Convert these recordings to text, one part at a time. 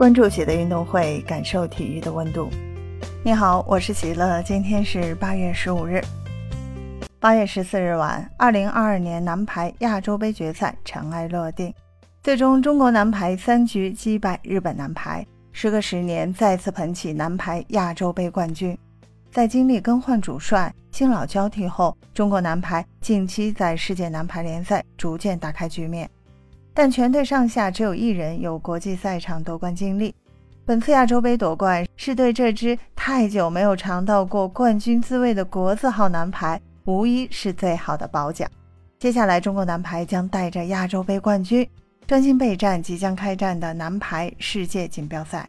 关注喜的运动会，感受体育的温度。你好，我是喜乐，今天是八月十五日。八月十四日晚，二零二二年男排亚洲杯决赛尘埃落定，最终中国男排三局击败日本男排，时隔十年再次捧起男排亚洲杯冠军。在经历更换主帅、新老交替后，中国男排近期在世界男排联赛逐渐打开局面。但全队上下只有一人有国际赛场夺冠经历。本次亚洲杯夺冠是对这支太久没有尝到过冠军滋味的国字号男排，无疑是最好的褒奖。接下来，中国男排将带着亚洲杯冠军，专心备战即将开战的男排世界锦标赛。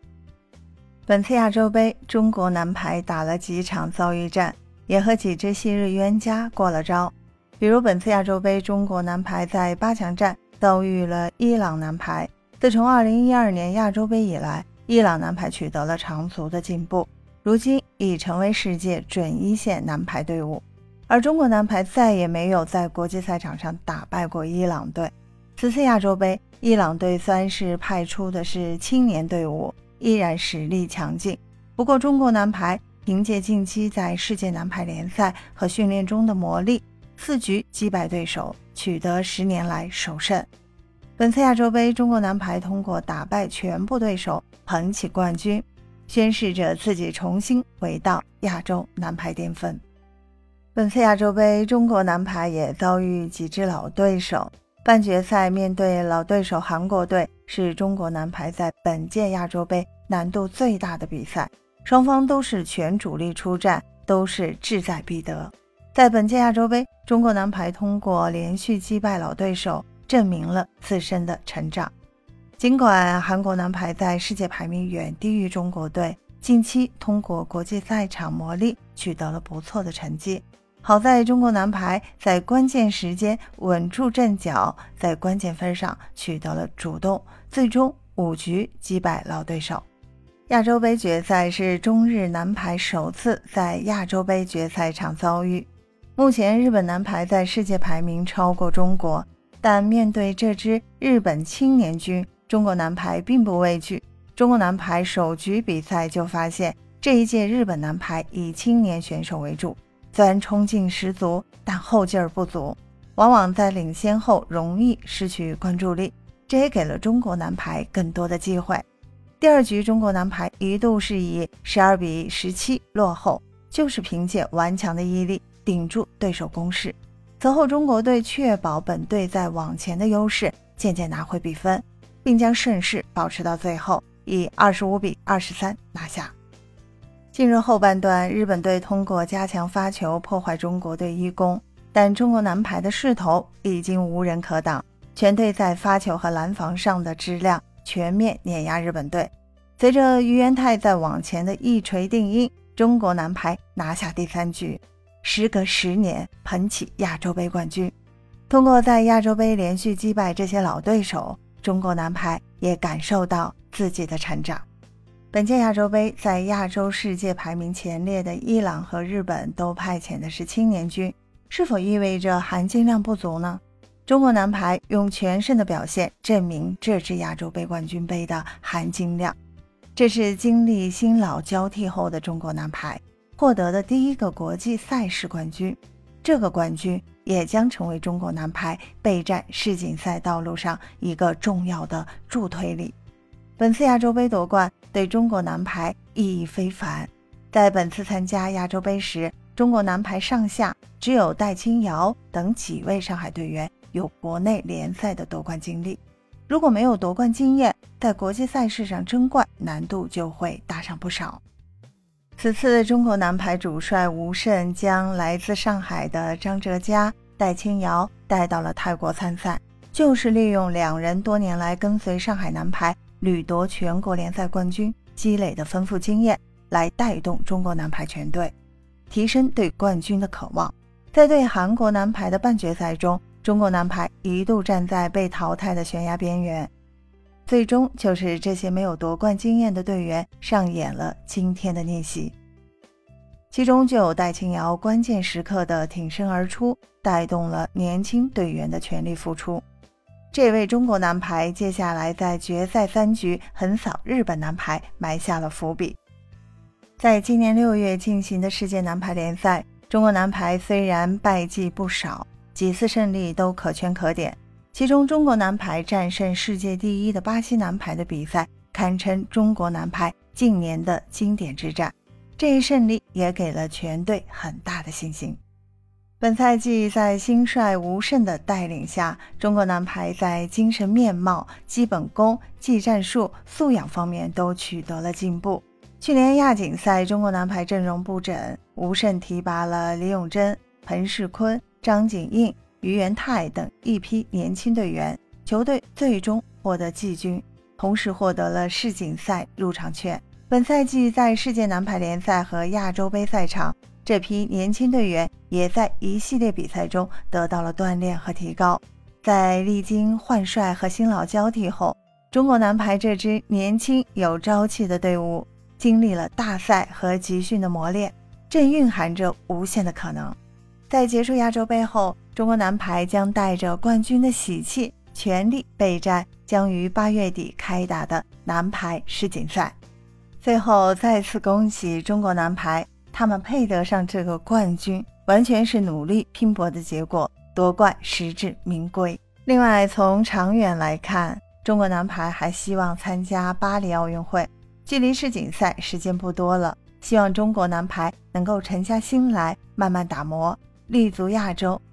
本次亚洲杯，中国男排打了几场遭遇战，也和几支昔日冤家过了招。比如，本次亚洲杯，中国男排在八强战。遭遇了伊朗男排。自从2012年亚洲杯以来，伊朗男排取得了长足的进步，如今已成为世界准一线男排队伍。而中国男排再也没有在国际赛场上打败过伊朗队。此次亚洲杯，伊朗队虽然是派出的是青年队伍，依然实力强劲。不过，中国男排凭借近期在世界男排联赛和训练中的磨砺，四局击败对手。取得十年来首胜。本次亚洲杯，中国男排通过打败全部对手，捧起冠军，宣示着自己重新回到亚洲男排巅峰。本次亚洲杯，中国男排也遭遇几支老对手。半决赛面对老对手韩国队，是中国男排在本届亚洲杯难度最大的比赛。双方都是全主力出战，都是志在必得。在本届亚洲杯，中国男排通过连续击败老对手，证明了自身的成长。尽管韩国男排在世界排名远低于中国队，近期通过国际赛场磨砺，取得了不错的成绩。好在中国男排在关键时间稳住阵脚，在关键分上取得了主动，最终五局击败老对手。亚洲杯决赛是中日男排首次在亚洲杯决赛场遭遇。目前，日本男排在世界排名超过中国，但面对这支日本青年军，中国男排并不畏惧。中国男排首局比赛就发现，这一届日本男排以青年选手为主，虽然冲劲十足，但后劲儿不足，往往在领先后容易失去关注力，这也给了中国男排更多的机会。第二局，中国男排一度是以十二比十七落后，就是凭借顽强的毅力。顶住对手攻势，此后中国队确保本队在网前的优势，渐渐拿回比分，并将胜势保持到最后，以二十五比二十三拿下。进入后半段，日本队通过加强发球破坏中国队一攻，但中国男排的势头已经无人可挡，全队在发球和拦防上的质量全面碾压日本队。随着于元泰在网前的一锤定音，中国男排拿下第三局。时隔十年捧起亚洲杯冠军，通过在亚洲杯连续击败这些老对手，中国男排也感受到自己的成长。本届亚洲杯在亚洲世界排名前列的伊朗和日本都派遣的是青年军，是否意味着含金量不足呢？中国男排用全胜的表现证明这支亚洲杯冠军杯的含金量。这是经历新老交替后的中国男排。获得的第一个国际赛事冠军，这个冠军也将成为中国男排备战世锦赛道路上一个重要的助推力。本次亚洲杯夺冠对中国男排意义非凡。在本次参加亚洲杯时，中国男排上下只有戴青瑶等几位上海队员有国内联赛的夺冠经历。如果没有夺冠经验，在国际赛事上争冠难度就会大上不少。此次中国男排主帅吴胜将来自上海的张哲嘉、戴青瑶带到了泰国参赛，就是利用两人多年来跟随上海男排屡夺全国联赛冠军积累的丰富经验，来带动中国男排全队，提升对冠军的渴望。在对韩国男排的半决赛中，中国男排一度站在被淘汰的悬崖边缘。最终就是这些没有夺冠经验的队员上演了今天的逆袭，其中就有戴青瑶关键时刻的挺身而出，带动了年轻队员的全力付出。这位中国男排接下来在决赛三局横扫日本男排埋下了伏笔。在今年六月进行的世界男排联赛，中国男排虽然败绩不少，几次胜利都可圈可点。其中，中国男排战胜世界第一的巴西男排的比赛，堪称中国男排近年的经典之战。这一胜利也给了全队很大的信心。本赛季在新帅吴胜的带领下，中国男排在精神面貌、基本功、技战术、素养方面都取得了进步。去年亚锦赛，中国男排阵容不整，吴胜提拔了李永贞、彭世坤、张景印。于元泰等一批年轻队员，球队最终获得季军，同时获得了世锦赛入场券。本赛季在世界男排联赛和亚洲杯赛场，这批年轻队员也在一系列比赛中得到了锻炼和提高。在历经换帅和新老交替后，中国男排这支年轻有朝气的队伍，经历了大赛和集训的磨练，正蕴含着无限的可能。在结束亚洲杯后，中国男排将带着冠军的喜气，全力备战将于八月底开打的男排世锦赛。最后，再次恭喜中国男排，他们配得上这个冠军，完全是努力拼搏的结果，夺冠实至名归。另外，从长远来看，中国男排还希望参加巴黎奥运会，距离世锦赛时间不多了，希望中国男排能够沉下心来，慢慢打磨。立足亚洲，